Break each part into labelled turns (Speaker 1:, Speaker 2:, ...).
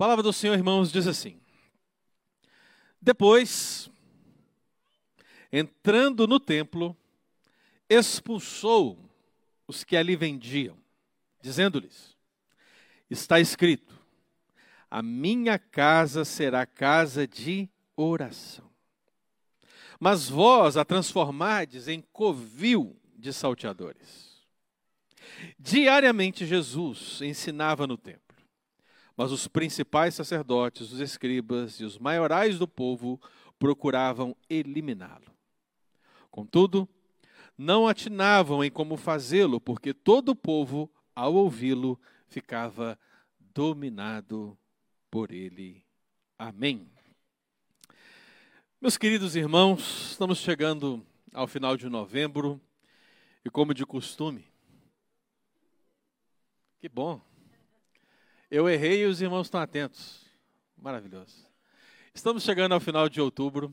Speaker 1: palavra do Senhor, irmãos, diz assim: Depois, entrando no templo, expulsou os que ali vendiam, dizendo-lhes: Está escrito: A minha casa será casa de oração. Mas vós a transformardes em covil de salteadores. Diariamente Jesus ensinava no templo. Mas os principais sacerdotes, os escribas e os maiorais do povo procuravam eliminá-lo. Contudo, não atinavam em como fazê-lo, porque todo o povo, ao ouvi-lo, ficava dominado por ele. Amém. Meus queridos irmãos, estamos chegando ao final de novembro e, como de costume, que bom, eu errei e os irmãos estão atentos. Maravilhoso. Estamos chegando ao final de outubro.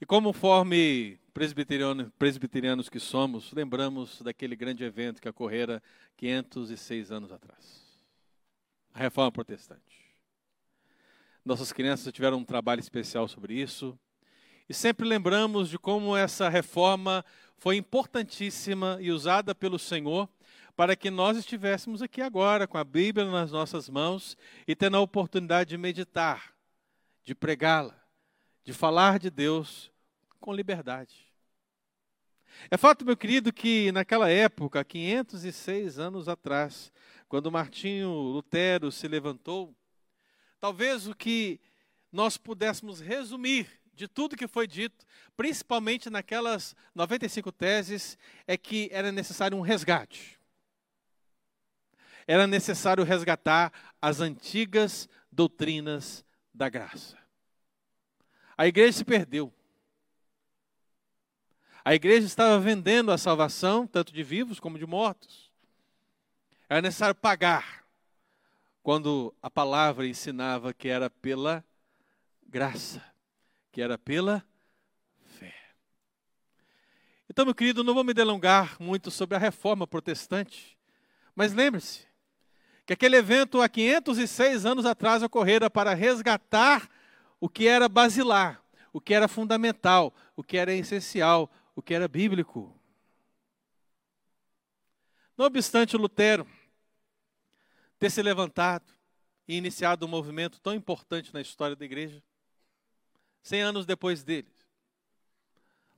Speaker 1: E conforme presbiteriano, presbiterianos que somos, lembramos daquele grande evento que ocorrera 506 anos atrás. A Reforma Protestante. Nossas crianças tiveram um trabalho especial sobre isso. E sempre lembramos de como essa reforma foi importantíssima e usada pelo Senhor para que nós estivéssemos aqui agora com a Bíblia nas nossas mãos e tendo a oportunidade de meditar, de pregá-la, de falar de Deus com liberdade. É fato, meu querido, que naquela época, 506 anos atrás, quando Martinho Lutero se levantou, talvez o que nós pudéssemos resumir de tudo que foi dito, principalmente naquelas 95 teses, é que era necessário um resgate era necessário resgatar as antigas doutrinas da graça. A igreja se perdeu. A igreja estava vendendo a salvação, tanto de vivos como de mortos. Era necessário pagar, quando a palavra ensinava que era pela graça, que era pela fé. Então, meu querido, não vou me delongar muito sobre a reforma protestante, mas lembre-se, que aquele evento há 506 anos atrás ocorrera para resgatar o que era basilar, o que era fundamental, o que era essencial, o que era bíblico. Não obstante Lutero ter se levantado e iniciado um movimento tão importante na história da igreja, cem anos depois dele,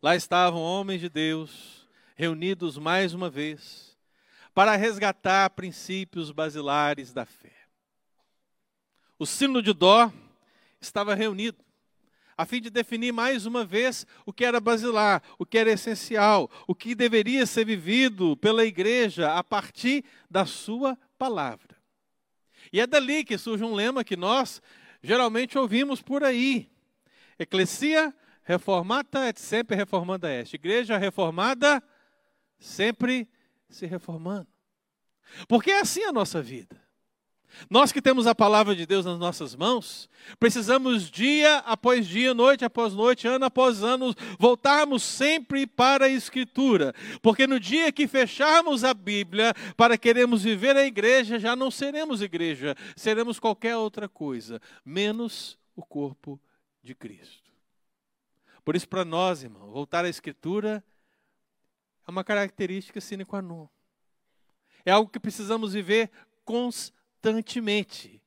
Speaker 1: lá estavam homens de Deus reunidos mais uma vez para resgatar princípios basilares da fé. O sino de Dó estava reunido a fim de definir mais uma vez o que era basilar, o que era essencial, o que deveria ser vivido pela igreja a partir da sua palavra. E é dali que surge um lema que nós geralmente ouvimos por aí: Ecclesia reformata et sempre reformanda est. Igreja reformada sempre se reformando. Porque é assim a nossa vida. Nós que temos a palavra de Deus nas nossas mãos, precisamos dia após dia, noite após noite, ano após ano, voltarmos sempre para a Escritura. Porque no dia que fecharmos a Bíblia para queremos viver a igreja, já não seremos igreja, seremos qualquer outra coisa, menos o corpo de Cristo. Por isso, para nós, irmão, voltar à Escritura é uma característica sine qua non. É algo que precisamos viver constantemente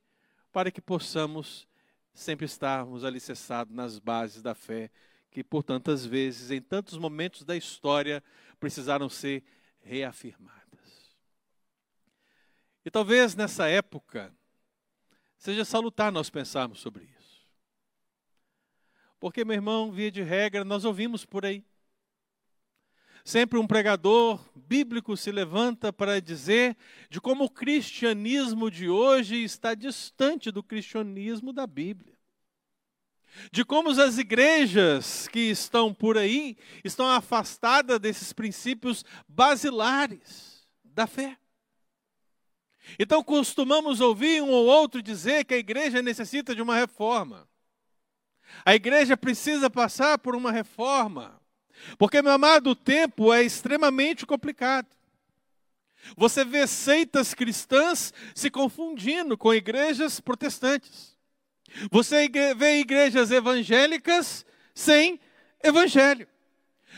Speaker 1: para que possamos sempre estarmos alicerçados nas bases da fé que por tantas vezes, em tantos momentos da história, precisaram ser reafirmadas. E talvez nessa época seja salutar nós pensarmos sobre isso. Porque, meu irmão, via de regra, nós ouvimos por aí Sempre um pregador bíblico se levanta para dizer de como o cristianismo de hoje está distante do cristianismo da Bíblia. De como as igrejas que estão por aí estão afastadas desses princípios basilares da fé. Então costumamos ouvir um ou outro dizer que a igreja necessita de uma reforma. A igreja precisa passar por uma reforma. Porque, meu amado, o tempo é extremamente complicado. Você vê seitas cristãs se confundindo com igrejas protestantes. Você vê igrejas evangélicas sem evangelho.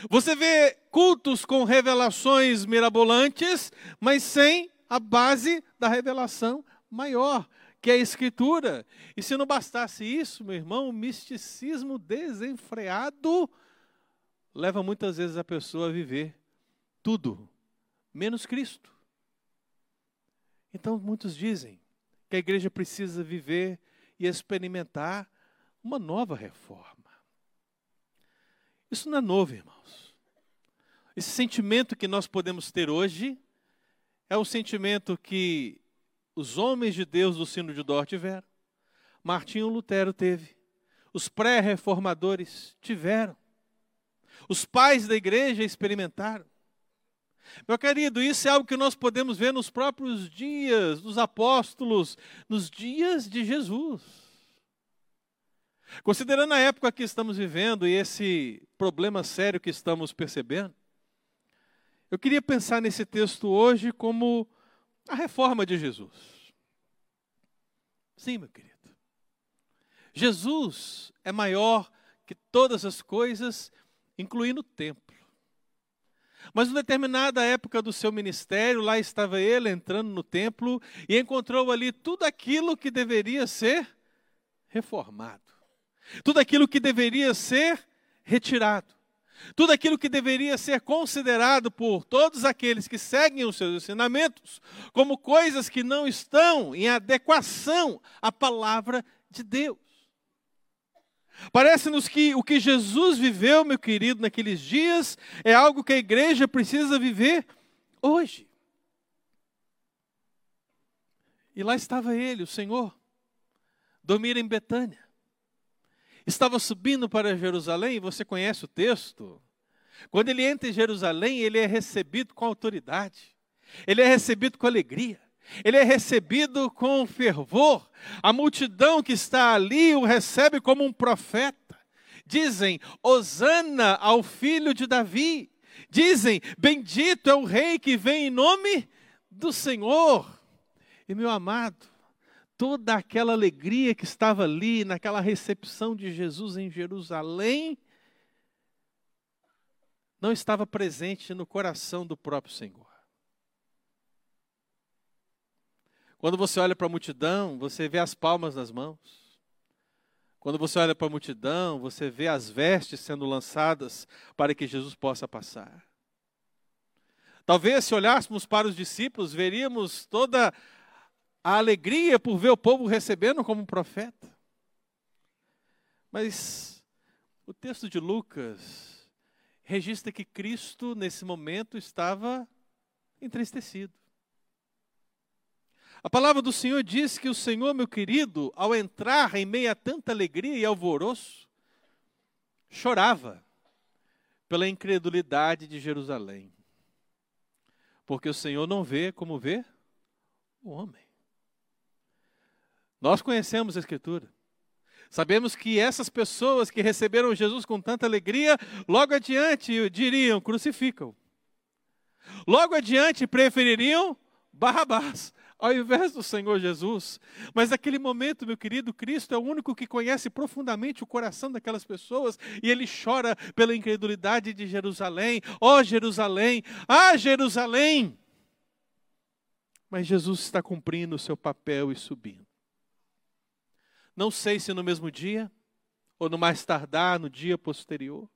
Speaker 1: Você vê cultos com revelações mirabolantes, mas sem a base da revelação maior, que é a Escritura. E se não bastasse isso, meu irmão, o misticismo desenfreado leva muitas vezes a pessoa a viver tudo, menos Cristo. Então, muitos dizem que a igreja precisa viver e experimentar uma nova reforma. Isso não é novo, irmãos. Esse sentimento que nós podemos ter hoje é o sentimento que os homens de Deus do sino de Dor tiveram, Martinho Lutero teve, os pré-reformadores tiveram, os pais da igreja experimentaram. Meu querido, isso é algo que nós podemos ver nos próprios dias dos apóstolos, nos dias de Jesus. Considerando a época que estamos vivendo e esse problema sério que estamos percebendo, eu queria pensar nesse texto hoje como a reforma de Jesus. Sim, meu querido. Jesus é maior que todas as coisas, incluindo o tempo. Mas em determinada época do seu ministério, lá estava ele entrando no templo e encontrou ali tudo aquilo que deveria ser reformado, tudo aquilo que deveria ser retirado, tudo aquilo que deveria ser considerado por todos aqueles que seguem os seus ensinamentos como coisas que não estão em adequação à palavra de Deus. Parece-nos que o que Jesus viveu, meu querido, naqueles dias, é algo que a igreja precisa viver hoje. E lá estava ele, o Senhor, dormir em Betânia. Estava subindo para Jerusalém, você conhece o texto. Quando ele entra em Jerusalém, ele é recebido com autoridade, ele é recebido com alegria ele é recebido com fervor. A multidão que está ali o recebe como um profeta. Dizem: Hosana ao filho de Davi. Dizem: Bendito é o rei que vem em nome do Senhor. E meu amado, toda aquela alegria que estava ali naquela recepção de Jesus em Jerusalém não estava presente no coração do próprio Senhor. Quando você olha para a multidão, você vê as palmas nas mãos. Quando você olha para a multidão, você vê as vestes sendo lançadas para que Jesus possa passar. Talvez se olhássemos para os discípulos, veríamos toda a alegria por ver o povo recebendo como um profeta. Mas o texto de Lucas registra que Cristo, nesse momento, estava entristecido. A palavra do Senhor diz que o Senhor, meu querido, ao entrar em meio a tanta alegria e alvoroço, chorava pela incredulidade de Jerusalém. Porque o Senhor não vê como vê o homem. Nós conhecemos a Escritura. Sabemos que essas pessoas que receberam Jesus com tanta alegria, logo adiante diriam: crucificam. Logo adiante prefeririam Barrabás ao invés do Senhor Jesus. Mas naquele momento, meu querido, Cristo é o único que conhece profundamente o coração daquelas pessoas e ele chora pela incredulidade de Jerusalém. Ó oh, Jerusalém, ah Jerusalém! Mas Jesus está cumprindo o seu papel e subindo. Não sei se no mesmo dia ou no mais tardar, no dia posterior.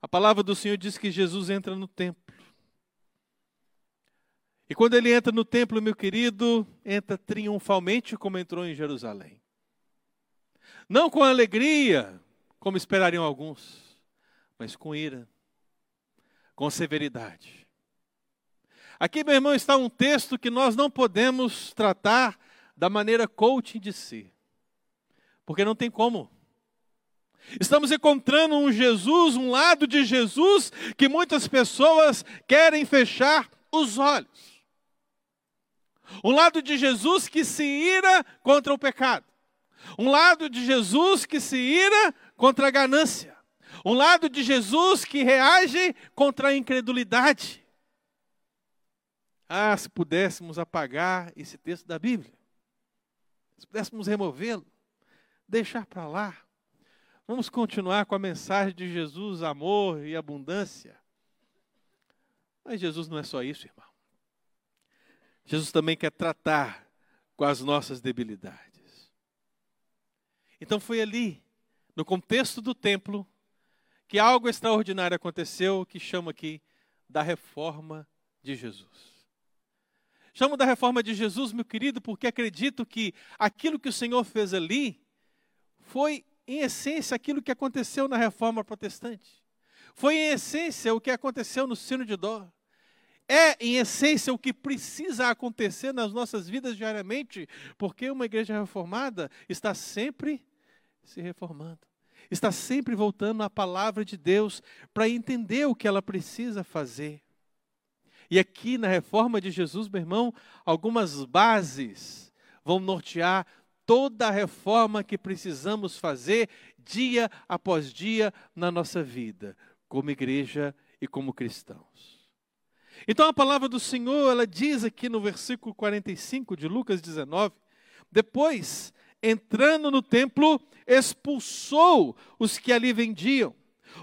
Speaker 1: A palavra do Senhor diz que Jesus entra no templo. E quando ele entra no templo, meu querido, entra triunfalmente como entrou em Jerusalém. Não com alegria, como esperariam alguns, mas com ira, com severidade. Aqui, meu irmão, está um texto que nós não podemos tratar da maneira coaching de si, porque não tem como. Estamos encontrando um Jesus, um lado de Jesus, que muitas pessoas querem fechar os olhos. Um lado de Jesus que se ira contra o pecado. Um lado de Jesus que se ira contra a ganância. Um lado de Jesus que reage contra a incredulidade. Ah, se pudéssemos apagar esse texto da Bíblia, se pudéssemos removê-lo, deixar para lá. Vamos continuar com a mensagem de Jesus, amor e abundância. Mas Jesus não é só isso, irmão. Jesus também quer tratar com as nossas debilidades. Então foi ali, no contexto do templo, que algo extraordinário aconteceu que chama aqui da reforma de Jesus. Chamo da reforma de Jesus, meu querido, porque acredito que aquilo que o Senhor fez ali foi, em essência, aquilo que aconteceu na reforma protestante. Foi, em essência, o que aconteceu no sino de dó. É, em essência, o que precisa acontecer nas nossas vidas diariamente, porque uma igreja reformada está sempre se reformando, está sempre voltando à palavra de Deus para entender o que ela precisa fazer. E aqui na reforma de Jesus, meu irmão, algumas bases vão nortear toda a reforma que precisamos fazer dia após dia na nossa vida, como igreja e como cristãos. Então a palavra do Senhor, ela diz aqui no versículo 45 de Lucas 19, depois, entrando no templo, expulsou os que ali vendiam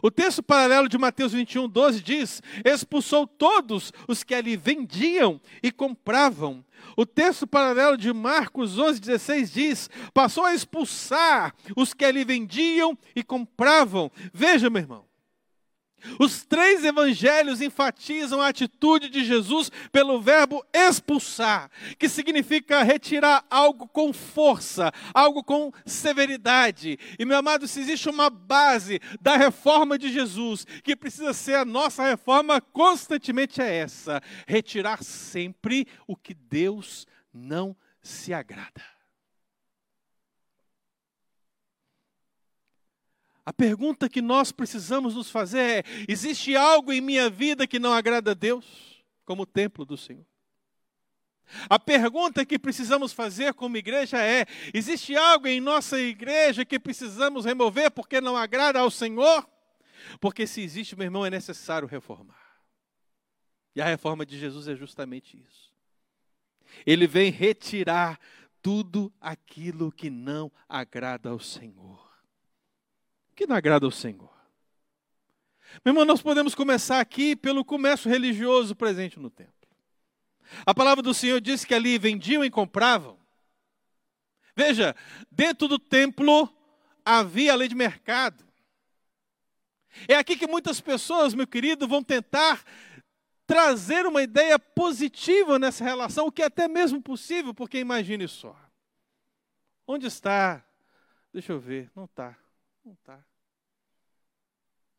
Speaker 1: o texto paralelo de Mateus 21, 12 diz: expulsou todos os que ali vendiam e compravam. O texto paralelo de Marcos 11, 16 diz: passou a expulsar os que ali vendiam e compravam. Veja, meu irmão, os três evangelhos enfatizam a atitude de Jesus pelo verbo expulsar, que significa retirar algo com força, algo com severidade. E meu amado, se existe uma base da reforma de Jesus, que precisa ser a nossa reforma constantemente é essa: retirar sempre o que Deus não se agrada. A pergunta que nós precisamos nos fazer é: existe algo em minha vida que não agrada a Deus, como o templo do Senhor? A pergunta que precisamos fazer como igreja é: existe algo em nossa igreja que precisamos remover porque não agrada ao Senhor? Porque se existe, meu irmão, é necessário reformar. E a reforma de Jesus é justamente isso. Ele vem retirar tudo aquilo que não agrada ao Senhor que não agrada ao Senhor. Meu irmão, nós podemos começar aqui pelo comércio religioso presente no templo. A palavra do Senhor diz que ali vendiam e compravam. Veja, dentro do templo havia a lei de mercado. É aqui que muitas pessoas, meu querido, vão tentar trazer uma ideia positiva nessa relação, o que é até mesmo possível, porque imagine só. Onde está? Deixa eu ver, não está. Não está.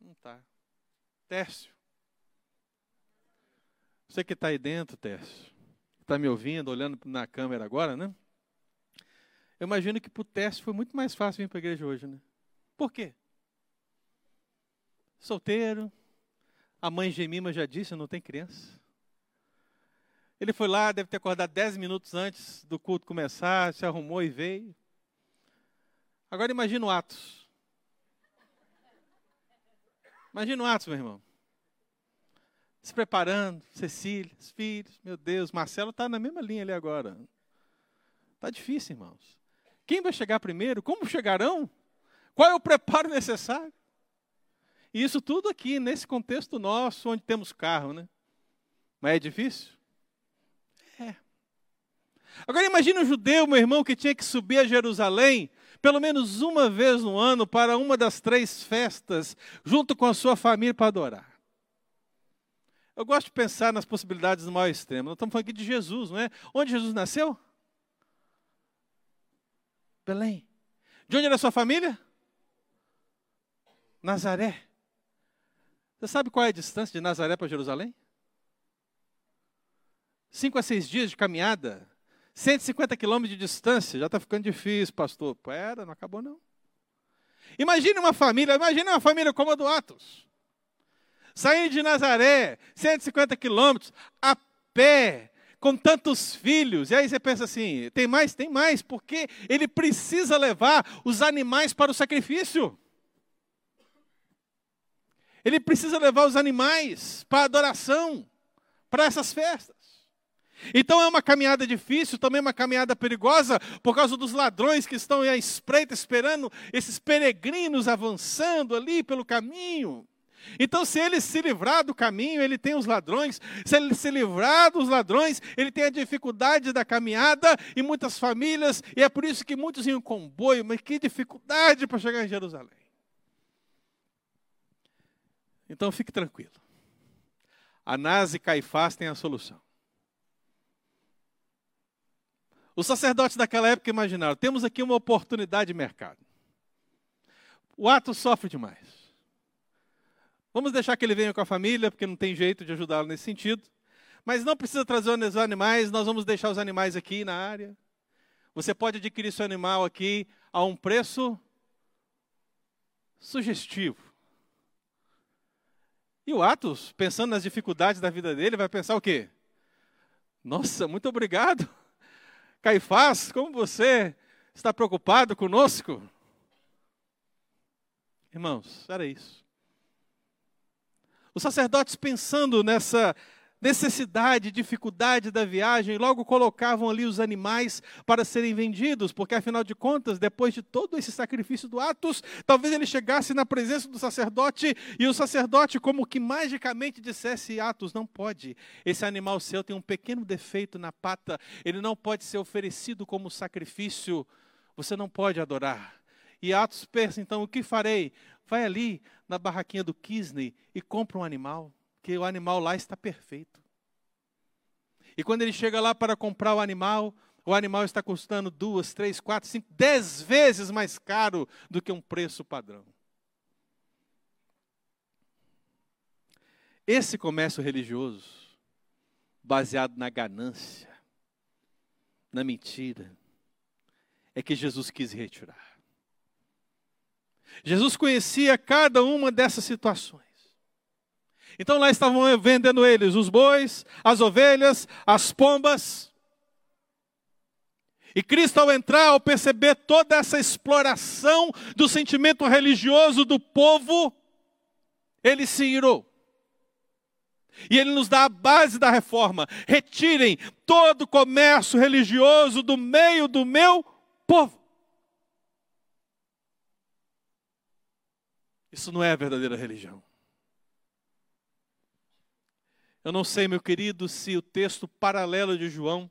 Speaker 1: Não está. Tércio. Você que está aí dentro, Tércio, está me ouvindo, olhando na câmera agora, né? Eu imagino que para o Tércio foi muito mais fácil vir para a igreja hoje, né? Por quê? Solteiro, a mãe Gemima já disse, não tem criança. Ele foi lá, deve ter acordado dez minutos antes do culto começar, se arrumou e veio. Agora imagina o Atos. Imagina o Atos, meu irmão. Se preparando, Cecília, os filhos, meu Deus, Marcelo está na mesma linha ali agora. Está difícil, irmãos. Quem vai chegar primeiro? Como chegarão? Qual é o preparo necessário? E isso tudo aqui, nesse contexto nosso, onde temos carro, né? Mas é difícil? É. Agora imagine um judeu, meu irmão, que tinha que subir a Jerusalém pelo menos uma vez no ano para uma das três festas, junto com a sua família para adorar. Eu gosto de pensar nas possibilidades do maior extremo. Nós estamos falando aqui de Jesus, não é? Onde Jesus nasceu? Belém. De onde era a sua família? Nazaré. Você sabe qual é a distância de Nazaré para Jerusalém? Cinco a seis dias de caminhada. 150 quilômetros de distância, já está ficando difícil, pastor. Pera, não acabou não. Imagine uma família, imagine uma família como a do Atos. Saindo de Nazaré, 150 quilômetros, a pé, com tantos filhos. E aí você pensa assim: tem mais? Tem mais, porque ele precisa levar os animais para o sacrifício. Ele precisa levar os animais para a adoração, para essas festas. Então é uma caminhada difícil, também uma caminhada perigosa, por causa dos ladrões que estão à espreita, esperando esses peregrinos avançando ali pelo caminho. Então, se ele se livrar do caminho, ele tem os ladrões. Se ele se livrar dos ladrões, ele tem a dificuldade da caminhada e muitas famílias, e é por isso que muitos iam comboio, mas que dificuldade para chegar em Jerusalém. Então, fique tranquilo. Anás e Caifás têm a solução. Os sacerdotes daquela época imaginaram: temos aqui uma oportunidade de mercado. O ato sofre demais. Vamos deixar que ele venha com a família, porque não tem jeito de ajudá-lo nesse sentido. Mas não precisa trazer os animais, nós vamos deixar os animais aqui na área. Você pode adquirir seu animal aqui a um preço sugestivo. E o Atos, pensando nas dificuldades da vida dele, vai pensar o quê? Nossa, muito obrigado. Caifás, como você está preocupado conosco? Irmãos, era isso. Os sacerdotes, pensando nessa necessidade, dificuldade da viagem, logo colocavam ali os animais para serem vendidos, porque afinal de contas, depois de todo esse sacrifício do Atos, talvez ele chegasse na presença do sacerdote e o sacerdote, como que magicamente dissesse: Atos, não pode, esse animal seu tem um pequeno defeito na pata, ele não pode ser oferecido como sacrifício, você não pode adorar. E Atos pensa, então, o que farei? Vai ali na barraquinha do Kisney e compra um animal que o animal lá está perfeito. E quando ele chega lá para comprar o animal, o animal está custando duas, três, quatro, cinco, dez vezes mais caro do que um preço padrão. Esse comércio religioso, baseado na ganância, na mentira, é que Jesus quis retirar. Jesus conhecia cada uma dessas situações. Então lá estavam vendendo eles os bois, as ovelhas, as pombas. E Cristo, ao entrar, ao perceber toda essa exploração do sentimento religioso do povo, ele se irou. E ele nos dá a base da reforma: retirem todo o comércio religioso do meio do meu povo. Isso não é a verdadeira religião. Eu não sei, meu querido, se o texto paralelo de João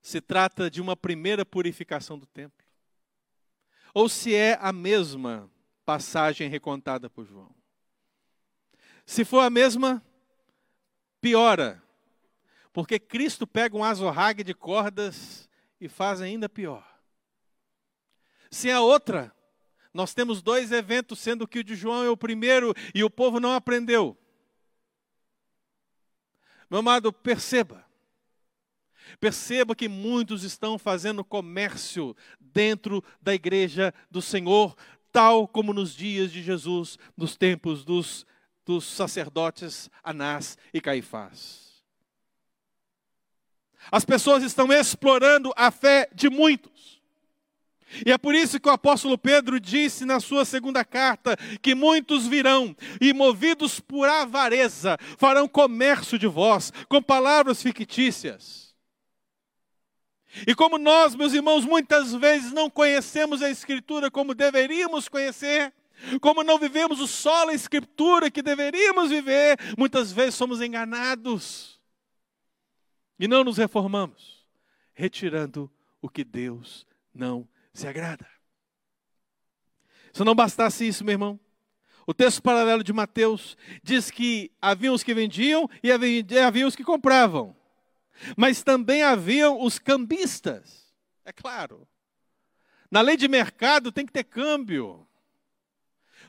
Speaker 1: se trata de uma primeira purificação do templo, ou se é a mesma passagem recontada por João. Se for a mesma, piora, porque Cristo pega um azorrague de cordas e faz ainda pior. Se é outra, nós temos dois eventos, sendo que o de João é o primeiro e o povo não aprendeu. Meu amado, perceba. Perceba que muitos estão fazendo comércio dentro da igreja do Senhor, tal como nos dias de Jesus, nos tempos dos, dos sacerdotes Anás e Caifás. As pessoas estão explorando a fé de muitos. E é por isso que o apóstolo Pedro disse na sua segunda carta que muitos virão e, movidos por avareza, farão comércio de vós com palavras fictícias. E como nós, meus irmãos, muitas vezes não conhecemos a Escritura como deveríamos conhecer, como não vivemos o solo Escritura que deveríamos viver, muitas vezes somos enganados e não nos reformamos, retirando o que Deus não se agrada. Se não bastasse isso, meu irmão, o texto paralelo de Mateus diz que havia os que vendiam e havia os que compravam. Mas também haviam os cambistas. É claro. Na lei de mercado tem que ter câmbio.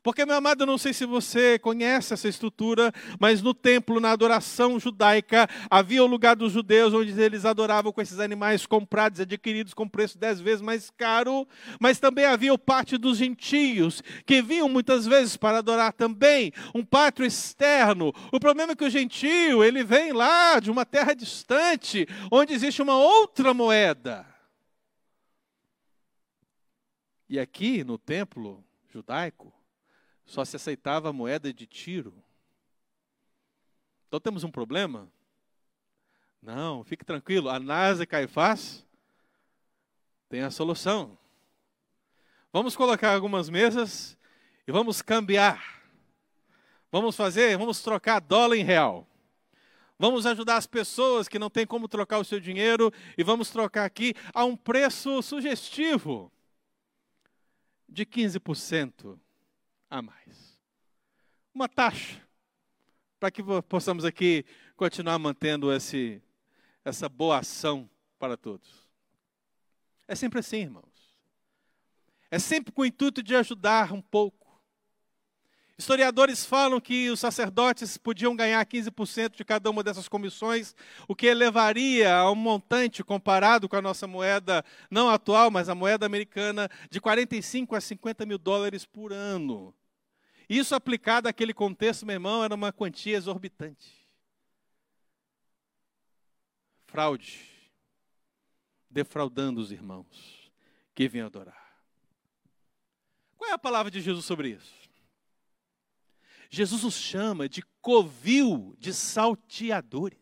Speaker 1: Porque, meu amado, eu não sei se você conhece essa estrutura, mas no templo, na adoração judaica, havia o lugar dos judeus onde eles adoravam com esses animais comprados, adquiridos com preço dez vezes mais caro, mas também havia o pátio dos gentios, que vinham muitas vezes para adorar também, um pátio externo. O problema é que o gentio, ele vem lá de uma terra distante, onde existe uma outra moeda. E aqui no templo judaico, só se aceitava a moeda de tiro. Então temos um problema Não, fique tranquilo. Anás e Caifás tem a solução. Vamos colocar algumas mesas e vamos cambiar. Vamos fazer, vamos trocar dólar em real. Vamos ajudar as pessoas que não têm como trocar o seu dinheiro e vamos trocar aqui a um preço sugestivo de 15% a mais. Uma taxa para que possamos aqui continuar mantendo esse, essa boa ação para todos. É sempre assim, irmãos. É sempre com o intuito de ajudar um pouco. Historiadores falam que os sacerdotes podiam ganhar 15% de cada uma dessas comissões, o que elevaria a um montante comparado com a nossa moeda, não atual, mas a moeda americana, de 45 a 50 mil dólares por ano. Isso aplicado àquele contexto, meu irmão, era uma quantia exorbitante. Fraude, defraudando os irmãos que vêm adorar. Qual é a palavra de Jesus sobre isso? Jesus os chama de covil de salteadores.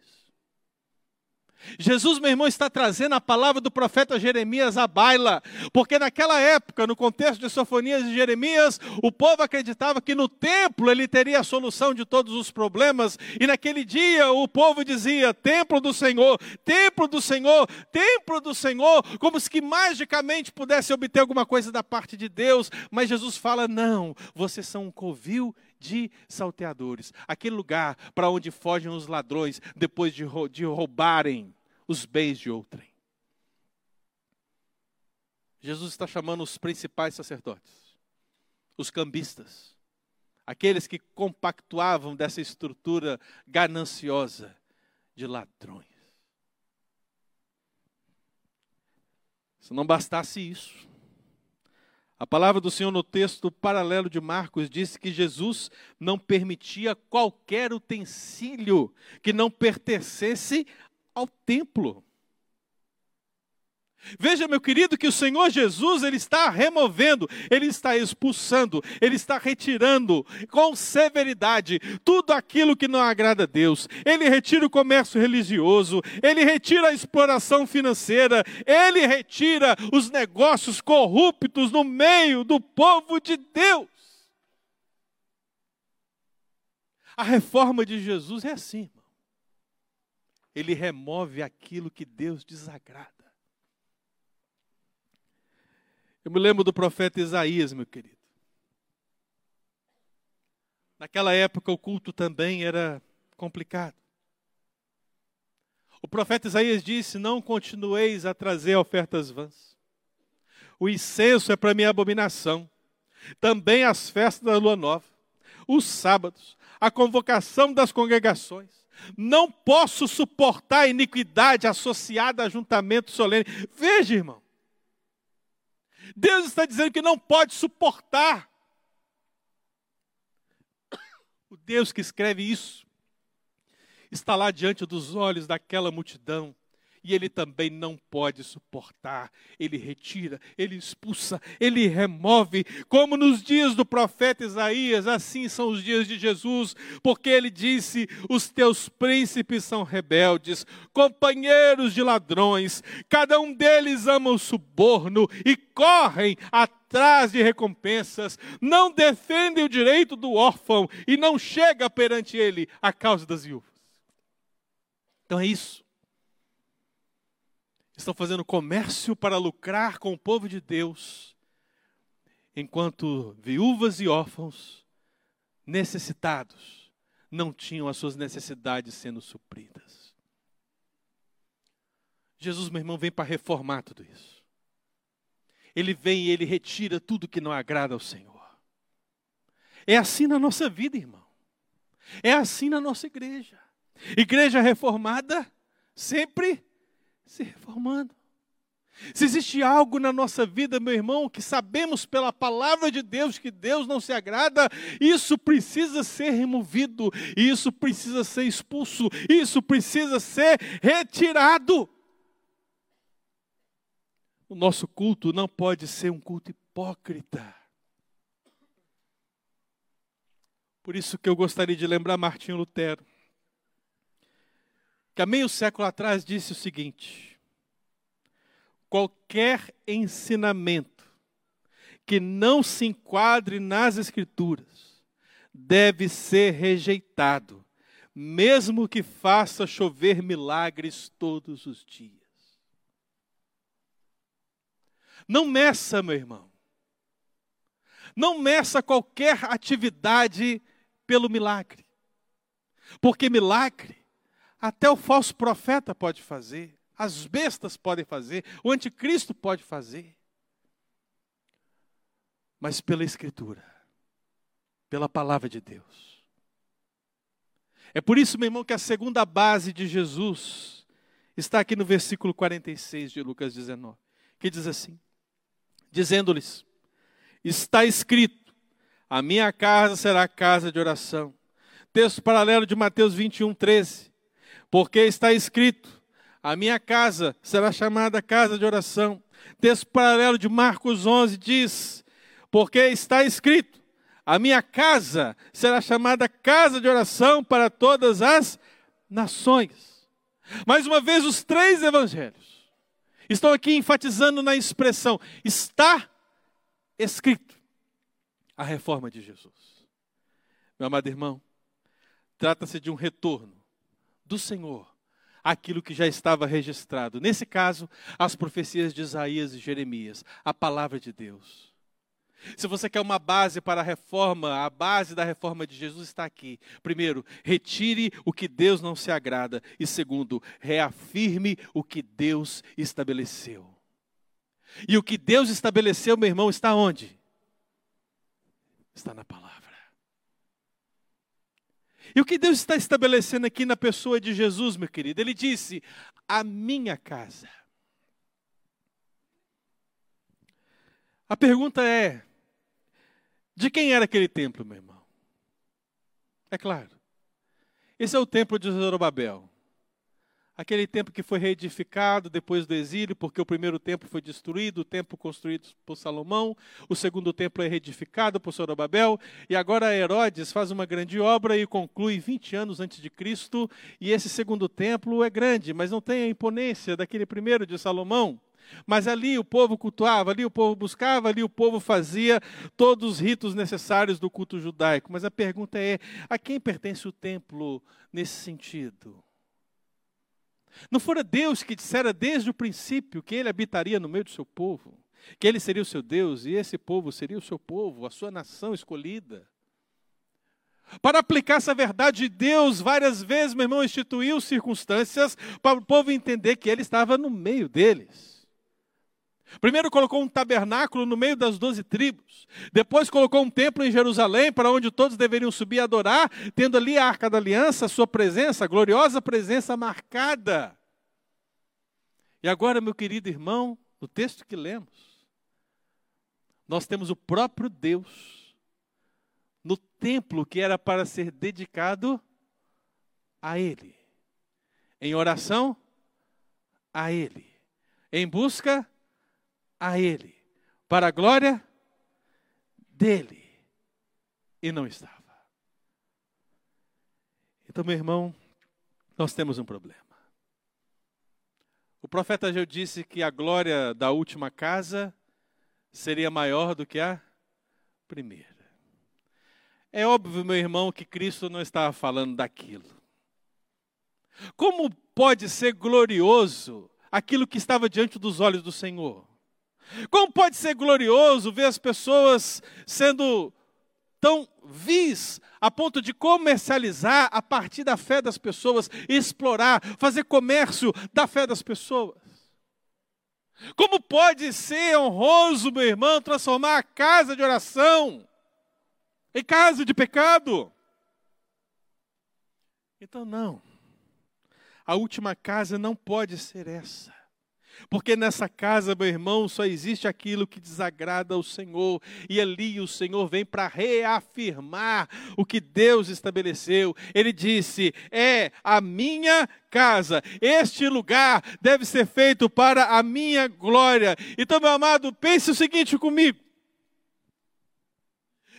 Speaker 1: Jesus, meu irmão, está trazendo a palavra do profeta Jeremias à baila, porque naquela época, no contexto de Sofonias e Jeremias, o povo acreditava que no templo ele teria a solução de todos os problemas, e naquele dia o povo dizia: Templo do Senhor, templo do Senhor, templo do Senhor, como se que magicamente pudesse obter alguma coisa da parte de Deus, mas Jesus fala: Não, vocês são um covil de salteadores aquele lugar para onde fogem os ladrões depois de, de roubarem os bens de outrem. Jesus está chamando os principais sacerdotes, os cambistas, aqueles que compactuavam dessa estrutura gananciosa de ladrões. Se não bastasse isso, a palavra do Senhor no texto paralelo de Marcos diz que Jesus não permitia qualquer utensílio que não pertencesse ao templo. Veja, meu querido, que o Senhor Jesus, ele está removendo, ele está expulsando, ele está retirando com severidade tudo aquilo que não agrada a Deus. Ele retira o comércio religioso, ele retira a exploração financeira, ele retira os negócios corruptos no meio do povo de Deus. A reforma de Jesus é assim, irmão. Ele remove aquilo que Deus desagrada. Eu me lembro do profeta Isaías, meu querido. Naquela época o culto também era complicado. O profeta Isaías disse: Não continueis a trazer ofertas vãs. O incenso é para minha abominação. Também as festas da lua nova, os sábados, a convocação das congregações. Não posso suportar a iniquidade associada a ajuntamento solene. Veja, irmão. Deus está dizendo que não pode suportar. O Deus que escreve isso está lá diante dos olhos daquela multidão e ele também não pode suportar. Ele retira, ele expulsa, ele remove, como nos dias do profeta Isaías, assim são os dias de Jesus, porque ele disse: Os teus príncipes são rebeldes, companheiros de ladrões, cada um deles ama o suborno e correm atrás de recompensas, não defendem o direito do órfão e não chega perante ele a causa das viúvas. Então é isso estão fazendo comércio para lucrar com o povo de Deus, enquanto viúvas e órfãos necessitados não tinham as suas necessidades sendo supridas. Jesus, meu irmão, vem para reformar tudo isso. Ele vem e ele retira tudo que não agrada ao Senhor. É assim na nossa vida, irmão. É assim na nossa igreja. Igreja reformada sempre se reformando. Se existe algo na nossa vida, meu irmão, que sabemos pela palavra de Deus que Deus não se agrada, isso precisa ser removido, isso precisa ser expulso, isso precisa ser retirado. O nosso culto não pode ser um culto hipócrita. Por isso que eu gostaria de lembrar Martinho Lutero que há meio século atrás disse o seguinte: qualquer ensinamento que não se enquadre nas Escrituras deve ser rejeitado, mesmo que faça chover milagres todos os dias. Não meça, meu irmão. Não meça qualquer atividade pelo milagre. Porque milagre até o falso profeta pode fazer, as bestas podem fazer, o anticristo pode fazer. Mas pela Escritura, pela palavra de Deus. É por isso, meu irmão, que a segunda base de Jesus está aqui no versículo 46 de Lucas 19, que diz assim: dizendo-lhes: Está escrito, a minha casa será casa de oração. Texto paralelo de Mateus 21, 13. Porque está escrito: A minha casa será chamada casa de oração. Texto paralelo de Marcos 11 diz: Porque está escrito: A minha casa será chamada casa de oração para todas as nações. Mais uma vez, os três evangelhos estão aqui enfatizando na expressão: está escrito a reforma de Jesus. Meu amado irmão, trata-se de um retorno do Senhor aquilo que já estava registrado. Nesse caso, as profecias de Isaías e Jeremias, a palavra de Deus. Se você quer uma base para a reforma, a base da reforma de Jesus está aqui. Primeiro, retire o que Deus não se agrada. E segundo, reafirme o que Deus estabeleceu. E o que Deus estabeleceu, meu irmão, está onde? Está na palavra. E o que Deus está estabelecendo aqui na pessoa de Jesus, meu querido? Ele disse: A minha casa. A pergunta é: de quem era aquele templo, meu irmão? É claro. Esse é o templo de Zorobabel. Aquele templo que foi reedificado depois do exílio, porque o primeiro templo foi destruído, o templo construído por Salomão, o segundo templo é reedificado por Zorobabel, e agora Herodes faz uma grande obra e conclui 20 anos antes de Cristo, e esse segundo templo é grande, mas não tem a imponência daquele primeiro de Salomão. Mas ali o povo cultuava, ali o povo buscava, ali o povo fazia todos os ritos necessários do culto judaico. Mas a pergunta é: a quem pertence o templo nesse sentido? Não fora Deus que dissera desde o princípio que ele habitaria no meio do seu povo, que ele seria o seu Deus e esse povo seria o seu povo, a sua nação escolhida. Para aplicar essa verdade, Deus várias vezes, meu irmão, instituiu circunstâncias para o povo entender que ele estava no meio deles. Primeiro colocou um tabernáculo no meio das doze tribos. Depois colocou um templo em Jerusalém, para onde todos deveriam subir e adorar, tendo ali a arca da aliança, a sua presença, a gloriosa presença marcada. E agora, meu querido irmão, no texto que lemos, nós temos o próprio Deus no templo que era para ser dedicado a Ele, em oração a Ele, em busca a Ele, para a glória dele. E não estava. Então, meu irmão, nós temos um problema. O profeta já disse que a glória da última casa seria maior do que a primeira. É óbvio, meu irmão, que Cristo não estava falando daquilo. Como pode ser glorioso aquilo que estava diante dos olhos do Senhor? Como pode ser glorioso ver as pessoas sendo tão vis a ponto de comercializar a partir da fé das pessoas, explorar, fazer comércio da fé das pessoas? Como pode ser honroso, meu irmão, transformar a casa de oração em casa de pecado? Então, não. A última casa não pode ser essa. Porque nessa casa, meu irmão, só existe aquilo que desagrada ao Senhor. E ali o Senhor vem para reafirmar o que Deus estabeleceu. Ele disse: É a minha casa. Este lugar deve ser feito para a minha glória. Então, meu amado, pense o seguinte comigo.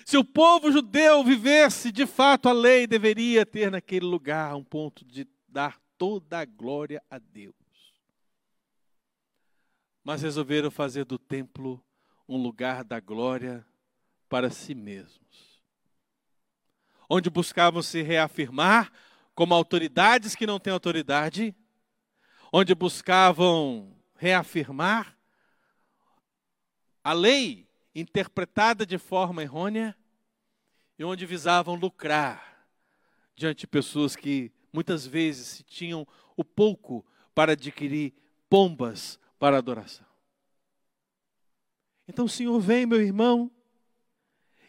Speaker 1: Se o povo judeu vivesse de fato a lei, deveria ter naquele lugar um ponto de dar toda a glória a Deus. Mas resolveram fazer do templo um lugar da glória para si mesmos, onde buscavam se reafirmar como autoridades que não têm autoridade, onde buscavam reafirmar a lei interpretada de forma errônea. E onde visavam lucrar diante de pessoas que muitas vezes tinham o pouco para adquirir pombas para adoração. Então o Senhor vem, meu irmão,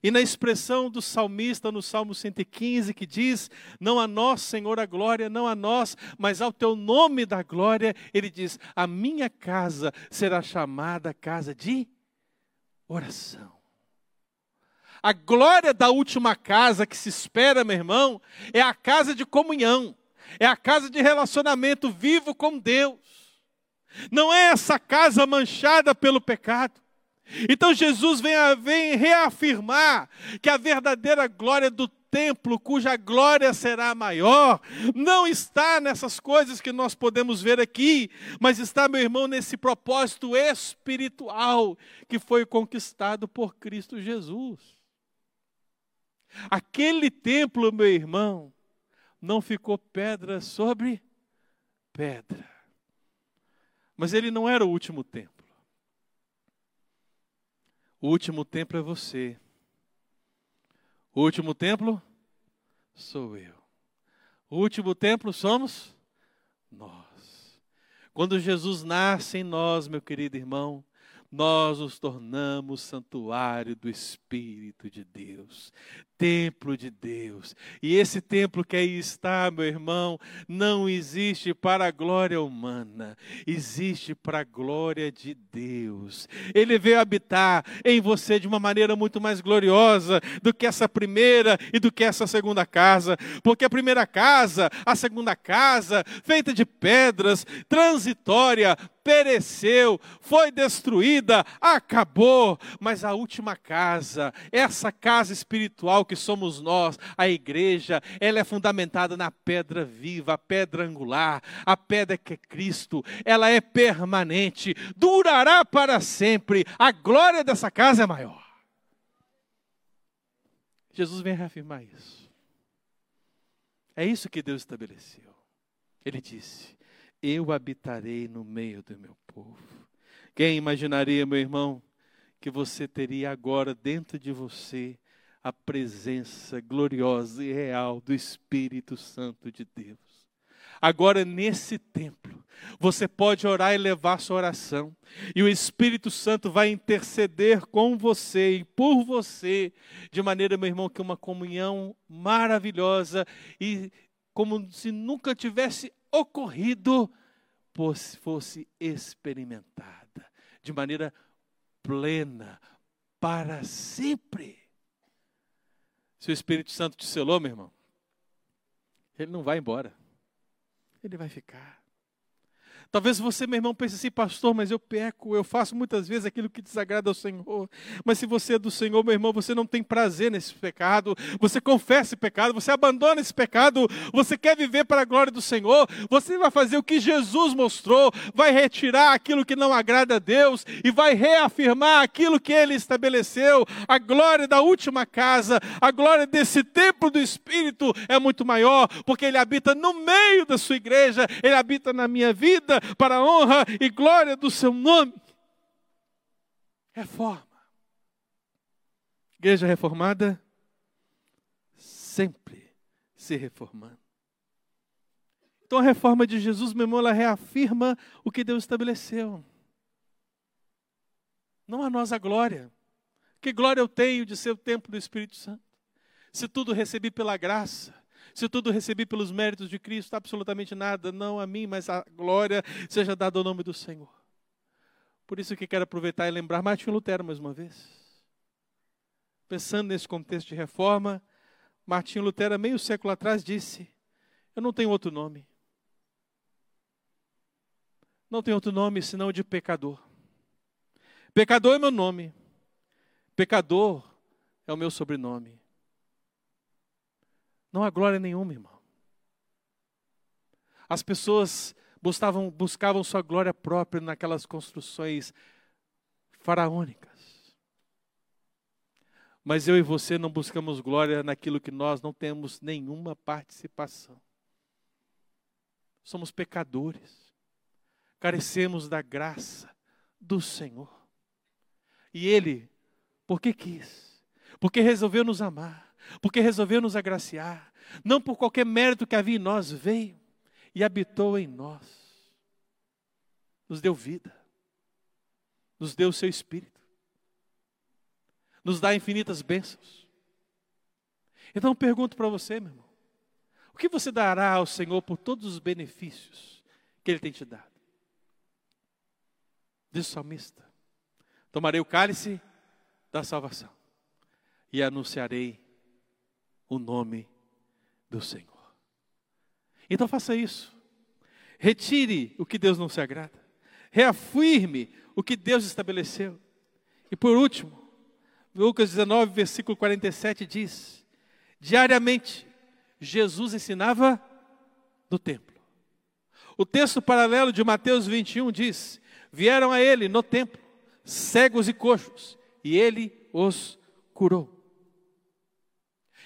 Speaker 1: e na expressão do salmista no Salmo 115, que diz: Não a nós, Senhor, a glória, não a nós, mas ao teu nome da glória, ele diz: A minha casa será chamada casa de oração. A glória da última casa que se espera, meu irmão, é a casa de comunhão, é a casa de relacionamento vivo com Deus. Não é essa casa manchada pelo pecado. Então Jesus vem, vem reafirmar que a verdadeira glória do templo, cuja glória será maior, não está nessas coisas que nós podemos ver aqui, mas está, meu irmão, nesse propósito espiritual que foi conquistado por Cristo Jesus. Aquele templo, meu irmão, não ficou pedra sobre pedra. Mas ele não era o último templo. O último templo é você. O último templo sou eu. O último templo somos nós. Quando Jesus nasce em nós, meu querido irmão, nós nos tornamos santuário do Espírito de Deus templo de Deus. E esse templo que aí está, meu irmão, não existe para a glória humana, existe para a glória de Deus. Ele veio habitar em você de uma maneira muito mais gloriosa do que essa primeira e do que essa segunda casa, porque a primeira casa, a segunda casa, feita de pedras, transitória, pereceu, foi destruída, acabou, mas a última casa, essa casa espiritual que somos nós, a igreja, ela é fundamentada na pedra viva, a pedra angular, a pedra que é Cristo, ela é permanente, durará para sempre, a glória dessa casa é maior. Jesus vem reafirmar isso. É isso que Deus estabeleceu. Ele disse: Eu habitarei no meio do meu povo. Quem imaginaria, meu irmão, que você teria agora dentro de você a presença gloriosa e real do Espírito Santo de Deus. Agora, nesse templo, você pode orar e levar sua oração, e o Espírito Santo vai interceder com você e por você, de maneira, meu irmão, que uma comunhão maravilhosa e como se nunca tivesse ocorrido, fosse, experimentada de maneira plena, para sempre. Se o Espírito Santo te selou, meu irmão, ele não vai embora. Ele vai ficar. Talvez você, meu irmão, pense assim, pastor, mas eu peco, eu faço muitas vezes aquilo que desagrada ao Senhor. Mas se você é do Senhor, meu irmão, você não tem prazer nesse pecado, você confessa esse pecado, você abandona esse pecado, você quer viver para a glória do Senhor, você vai fazer o que Jesus mostrou, vai retirar aquilo que não agrada a Deus e vai reafirmar aquilo que ele estabeleceu. A glória da última casa, a glória desse templo do Espírito é muito maior, porque ele habita no meio da sua igreja, ele habita na minha vida para a honra e glória do seu nome. Reforma. Igreja reformada sempre se reformando. Então a reforma de Jesus, meu irmão, ela reafirma o que Deus estabeleceu. Não a nós a glória. Que glória eu tenho de ser o templo do Espírito Santo? Se tudo recebi pela graça, se tudo recebi pelos méritos de Cristo, absolutamente nada, não a mim, mas a glória seja dada ao nome do Senhor. Por isso que quero aproveitar e lembrar Martin Lutero mais uma vez. Pensando nesse contexto de reforma, Martin Lutero, meio século atrás, disse: Eu não tenho outro nome. Não tenho outro nome senão de pecador. Pecador é meu nome. Pecador é o meu sobrenome. Não há glória nenhuma, irmão. As pessoas buscavam, buscavam sua glória própria naquelas construções faraônicas. Mas eu e você não buscamos glória naquilo que nós não temos nenhuma participação. Somos pecadores, carecemos da graça do Senhor. E Ele, porque quis, porque resolveu nos amar, porque resolveu nos agraciar, não por qualquer mérito que havia em nós, veio e habitou em nós, nos deu vida, nos deu o seu Espírito, nos dá infinitas bênçãos. Então eu pergunto para você, meu irmão, o que você dará ao Senhor por todos os benefícios que Ele tem te dado? Diz o salmista: Tomarei o cálice da salvação e anunciarei o nome do Senhor. Então faça isso. Retire o que Deus não se agrada. Reafirme o que Deus estabeleceu. E por último, Lucas 19, versículo 47 diz: Diariamente, Jesus ensinava no templo. O texto paralelo de Mateus 21 diz: Vieram a ele no templo cegos e coxos, e ele os curou.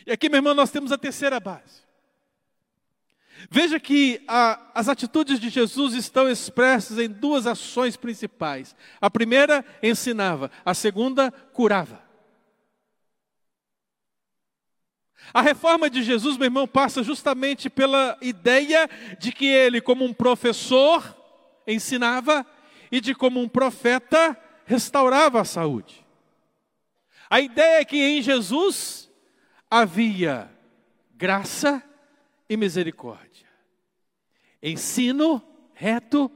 Speaker 1: E aqui, meu irmão, nós temos a terceira base. Veja que a, as atitudes de Jesus estão expressas em duas ações principais. A primeira ensinava, a segunda curava. A reforma de Jesus, meu irmão, passa justamente pela ideia de que ele, como um professor, ensinava e de como um profeta, restaurava a saúde. A ideia é que em Jesus havia graça e misericórdia, ensino reto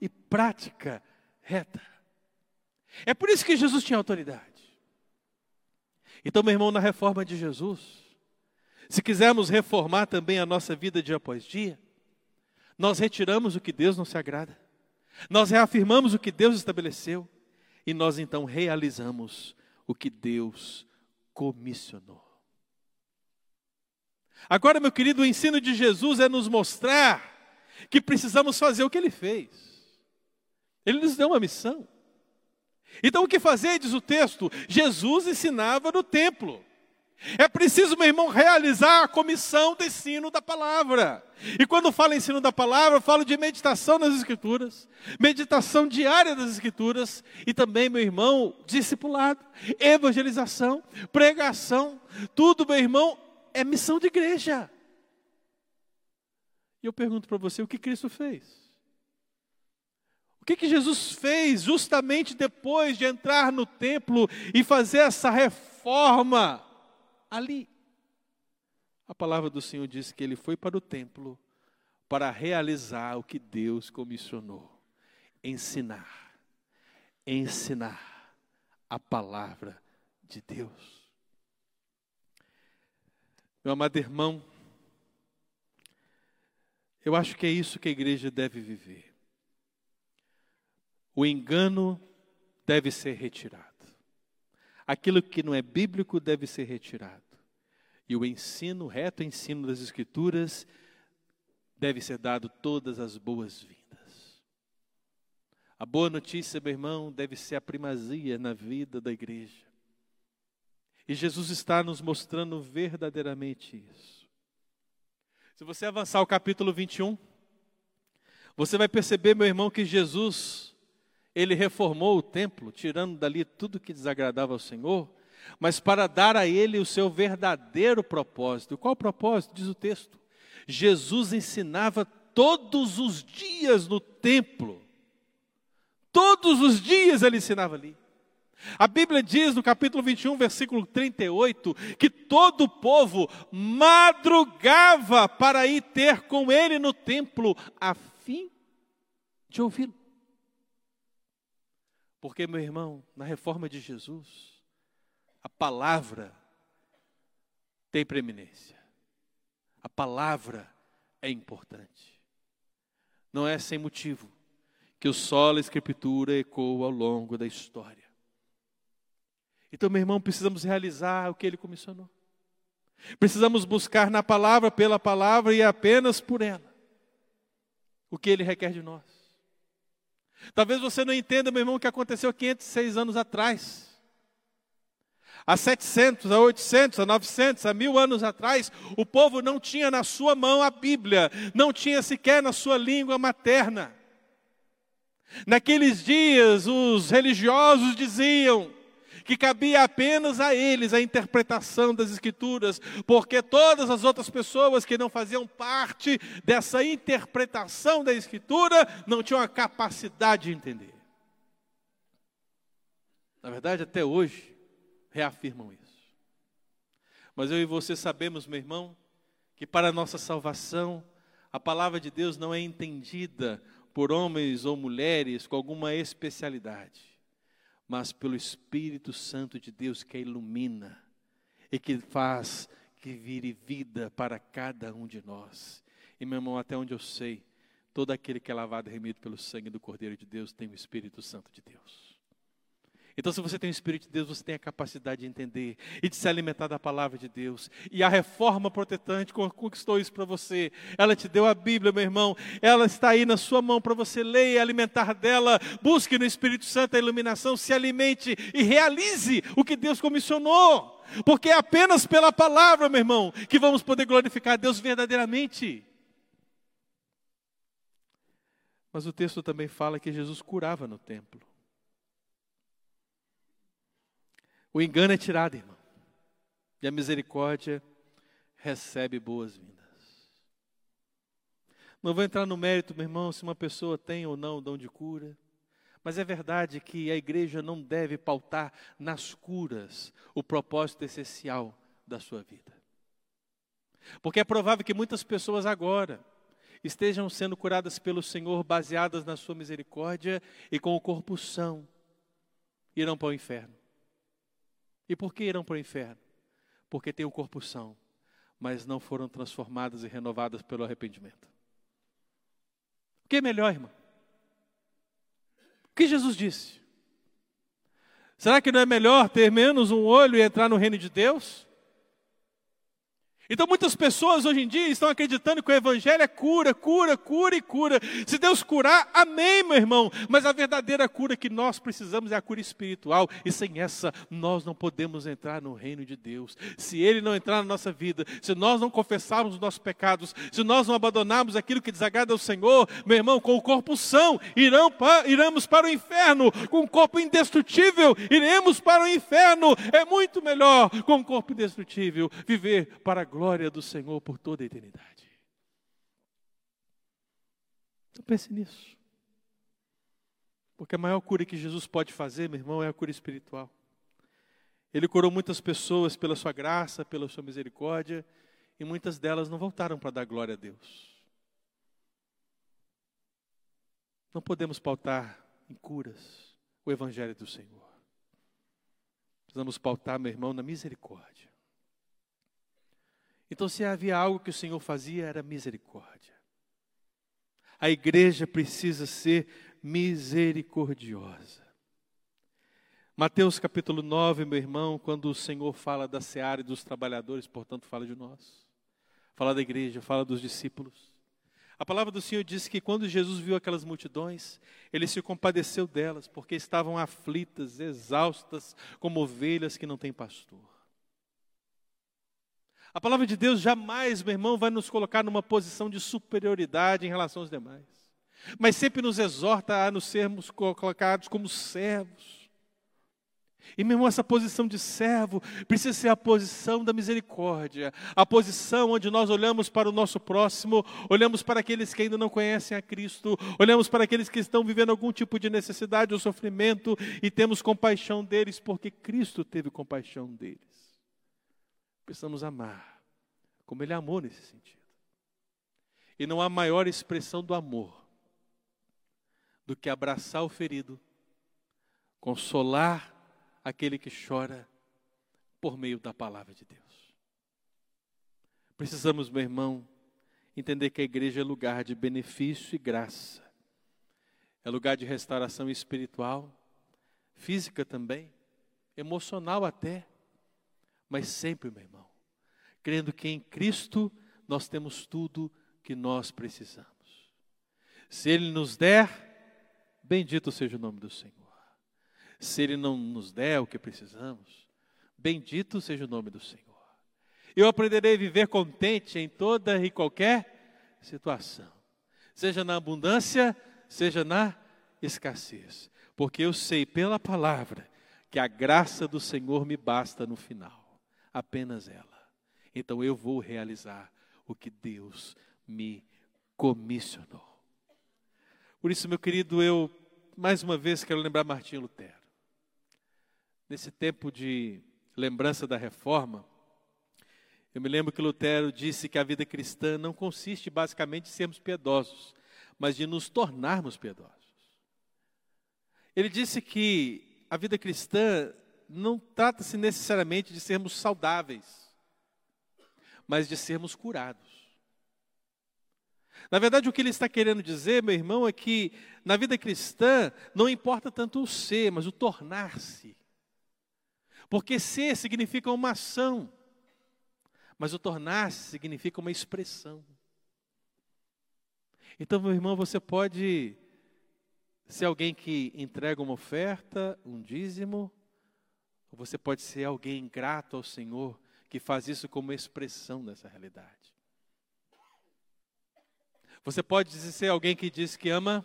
Speaker 1: e prática reta. É por isso que Jesus tinha autoridade. Então, meu irmão, na reforma de Jesus, se quisermos reformar também a nossa vida dia após dia, nós retiramos o que Deus não se agrada, nós reafirmamos o que Deus estabeleceu e nós então realizamos o que Deus comissionou. Agora, meu querido, o ensino de Jesus é nos mostrar que precisamos fazer o que ele fez. Ele nos deu uma missão. Então, o que fazer, diz o texto? Jesus ensinava no templo. É preciso, meu irmão, realizar a comissão do ensino da palavra. E quando falo ensino da palavra, falo de meditação nas Escrituras, meditação diária das Escrituras e também, meu irmão, discipulado, evangelização, pregação. Tudo, meu irmão, é missão de igreja. E eu pergunto para você: o que Cristo fez? O que, que Jesus fez justamente depois de entrar no templo e fazer essa reforma? ali. A palavra do Senhor diz que ele foi para o templo para realizar o que Deus comissionou: ensinar, ensinar a palavra de Deus. Meu amado irmão, eu acho que é isso que a igreja deve viver. O engano deve ser retirado. Aquilo que não é bíblico deve ser retirado. E o ensino, o reto ensino das Escrituras, deve ser dado todas as boas-vindas. A boa notícia, meu irmão, deve ser a primazia na vida da igreja. E Jesus está nos mostrando verdadeiramente isso. Se você avançar o capítulo 21, você vai perceber, meu irmão, que Jesus ele reformou o templo, tirando dali tudo que desagradava ao Senhor, mas para dar a ele o seu verdadeiro propósito. Qual propósito? Diz o texto. Jesus ensinava todos os dias no templo. Todos os dias ele ensinava ali. A Bíblia diz no capítulo 21, versículo 38, que todo o povo madrugava para ir ter com ele no templo, a fim de ouvi-lo. Porque, meu irmão, na reforma de Jesus, a palavra tem preeminência. A palavra é importante. Não é sem motivo que o solo escritura ecoa ao longo da história. Então, meu irmão, precisamos realizar o que ele comissionou. Precisamos buscar na palavra, pela palavra e apenas por ela. o que Ele requer de nós. Talvez você não entenda, meu irmão, o que aconteceu 506 anos atrás. Há 700, há 800, há 900, há mil anos atrás, o povo não tinha na sua mão a Bíblia, não tinha sequer na sua língua materna. Naqueles dias, os religiosos diziam que cabia apenas a eles a interpretação das Escrituras, porque todas as outras pessoas que não faziam parte dessa interpretação da Escritura não tinham a capacidade de entender. Na verdade, até hoje, reafirmam isso. Mas eu e você sabemos, meu irmão, que para a nossa salvação, a palavra de Deus não é entendida por homens ou mulheres com alguma especialidade, mas pelo Espírito Santo de Deus que a ilumina e que faz que vire vida para cada um de nós. E meu irmão, até onde eu sei, todo aquele que é lavado e remido pelo sangue do Cordeiro de Deus tem o Espírito Santo de Deus. Então, se você tem o Espírito de Deus, você tem a capacidade de entender e de se alimentar da palavra de Deus. E a reforma protestante conquistou isso para você. Ela te deu a Bíblia, meu irmão. Ela está aí na sua mão para você ler e alimentar dela. Busque no Espírito Santo a iluminação, se alimente e realize o que Deus comissionou. Porque é apenas pela palavra, meu irmão, que vamos poder glorificar a Deus verdadeiramente. Mas o texto também fala que Jesus curava no templo. O engano é tirado, irmão. E a misericórdia recebe boas-vindas. Não vou entrar no mérito, meu irmão, se uma pessoa tem ou não o dom de cura. Mas é verdade que a igreja não deve pautar nas curas o propósito essencial da sua vida. Porque é provável que muitas pessoas agora estejam sendo curadas pelo Senhor baseadas na sua misericórdia e com o corpo são, irão para o inferno. E por que irão para o inferno? Porque têm o corpo são, mas não foram transformadas e renovadas pelo arrependimento. O que é melhor, irmão? O que Jesus disse? Será que não é melhor ter menos um olho e entrar no reino de Deus? Então muitas pessoas hoje em dia estão acreditando que o evangelho é cura, cura, cura e cura. Se Deus curar, amém, meu irmão. Mas a verdadeira cura que nós precisamos é a cura espiritual. E sem essa, nós não podemos entrar no reino de Deus. Se Ele não entrar na nossa vida, se nós não confessarmos os nossos pecados, se nós não abandonarmos aquilo que desagrada ao Senhor, meu irmão, com o corpo são, irão para, iremos para o inferno. Com o corpo indestrutível, iremos para o inferno. É muito melhor, com o corpo indestrutível, viver para a glória glória do Senhor por toda a eternidade. Então pense nisso. Porque a maior cura que Jesus pode fazer, meu irmão, é a cura espiritual. Ele curou muitas pessoas pela sua graça, pela sua misericórdia, e muitas delas não voltaram para dar glória a Deus. Não podemos pautar em curas o Evangelho do Senhor. Precisamos pautar, meu irmão, na misericórdia. Então, se havia algo que o Senhor fazia, era misericórdia. A igreja precisa ser misericordiosa. Mateus capítulo 9, meu irmão, quando o Senhor fala da seara e dos trabalhadores, portanto, fala de nós. Fala da igreja, fala dos discípulos. A palavra do Senhor diz que quando Jesus viu aquelas multidões, ele se compadeceu delas, porque estavam aflitas, exaustas, como ovelhas que não têm pastor. A palavra de Deus jamais, meu irmão, vai nos colocar numa posição de superioridade em relação aos demais. Mas sempre nos exorta a nos sermos colocados como servos. E mesmo essa posição de servo precisa ser a posição da misericórdia, a posição onde nós olhamos para o nosso próximo, olhamos para aqueles que ainda não conhecem a Cristo, olhamos para aqueles que estão vivendo algum tipo de necessidade ou sofrimento e temos compaixão deles, porque Cristo teve compaixão deles precisamos amar, como Ele amou nesse sentido. E não há maior expressão do amor do que abraçar o ferido, consolar aquele que chora por meio da palavra de Deus. Precisamos, meu irmão, entender que a igreja é lugar de benefício e graça, é lugar de restauração espiritual, física também, emocional até mas sempre, meu irmão, crendo que em Cristo nós temos tudo que nós precisamos. Se Ele nos der, bendito seja o nome do Senhor. Se Ele não nos der o que precisamos, bendito seja o nome do Senhor. Eu aprenderei a viver contente em toda e qualquer situação, seja na abundância, seja na escassez, porque eu sei pela palavra que a graça do Senhor me basta no final, apenas ela. Então eu vou realizar o que Deus me comissionou. Por isso, meu querido, eu mais uma vez quero lembrar Martinho Lutero. Nesse tempo de lembrança da reforma, eu me lembro que Lutero disse que a vida cristã não consiste basicamente em sermos piedosos, mas de nos tornarmos piedosos. Ele disse que a vida cristã não trata-se necessariamente de sermos saudáveis, mas de sermos curados. Na verdade, o que ele está querendo dizer, meu irmão, é que na vida cristã não importa tanto o ser, mas o tornar-se. Porque ser significa uma ação, mas o tornar-se significa uma expressão. Então, meu irmão, você pode ser alguém que entrega uma oferta, um dízimo, ou você pode ser alguém grato ao Senhor, que faz isso como expressão dessa realidade. Você pode ser alguém que diz que ama,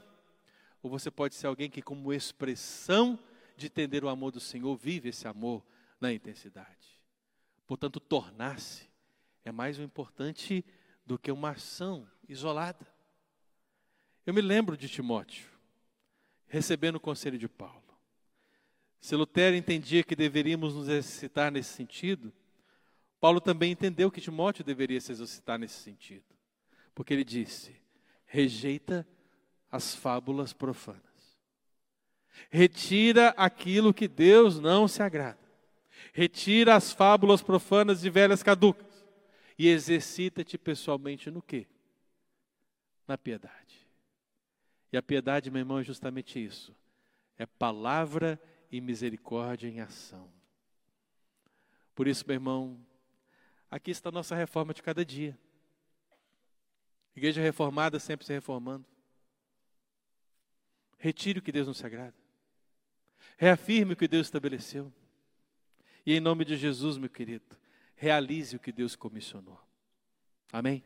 Speaker 1: ou você pode ser alguém que, como expressão de entender o amor do Senhor, vive esse amor na intensidade. Portanto, tornar-se é mais importante do que uma ação isolada. Eu me lembro de Timóteo recebendo o conselho de Paulo. Se Lutero entendia que deveríamos nos exercitar nesse sentido, Paulo também entendeu que Timóteo deveria se exercitar nesse sentido. Porque ele disse: rejeita as fábulas profanas. Retira aquilo que Deus não se agrada. Retira as fábulas profanas e velhas caducas. E exercita-te pessoalmente no quê? Na piedade. E a piedade, meu irmão, é justamente isso. É palavra e misericórdia em ação. Por isso, meu irmão, aqui está a nossa reforma de cada dia. Igreja reformada sempre se reformando. Retire o que Deus não se agrada. Reafirme o que Deus estabeleceu. E em nome de Jesus, meu querido, realize o que Deus comissionou. Amém?